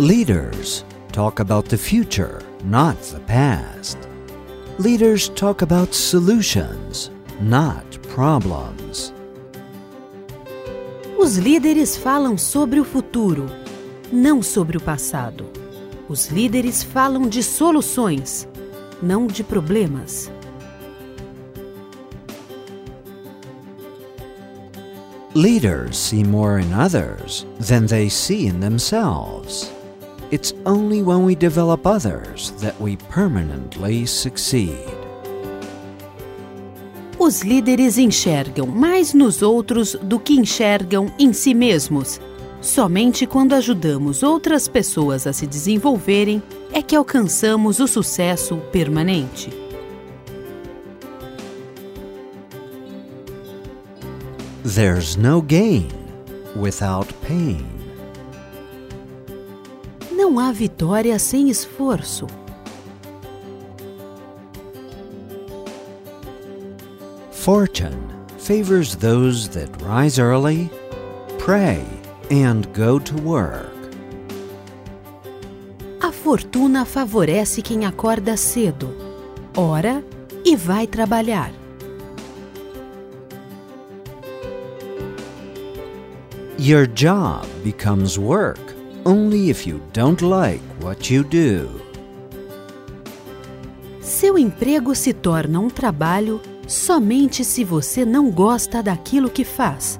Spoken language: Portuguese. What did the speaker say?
Leaders talk about the future, not the past. Leaders talk about solutions, not problems. Os líderes falam sobre o futuro, não sobre o passado. Os líderes falam de soluções, não de problemas. Leaders see more in others than they see in themselves. It's only when we develop others that we permanently succeed. Os líderes enxergam mais nos outros do que enxergam em si mesmos. Somente quando ajudamos outras pessoas a se desenvolverem é que alcançamos o sucesso permanente. There's no gain without pain. Não há vitória sem esforço. Fortune favors those that rise early, pray, and go to work. A fortuna favorece quem acorda cedo, ora e vai trabalhar. Your job becomes work only if you don't like what you do. Seu emprego se torna um trabalho somente se você não gosta daquilo que faz.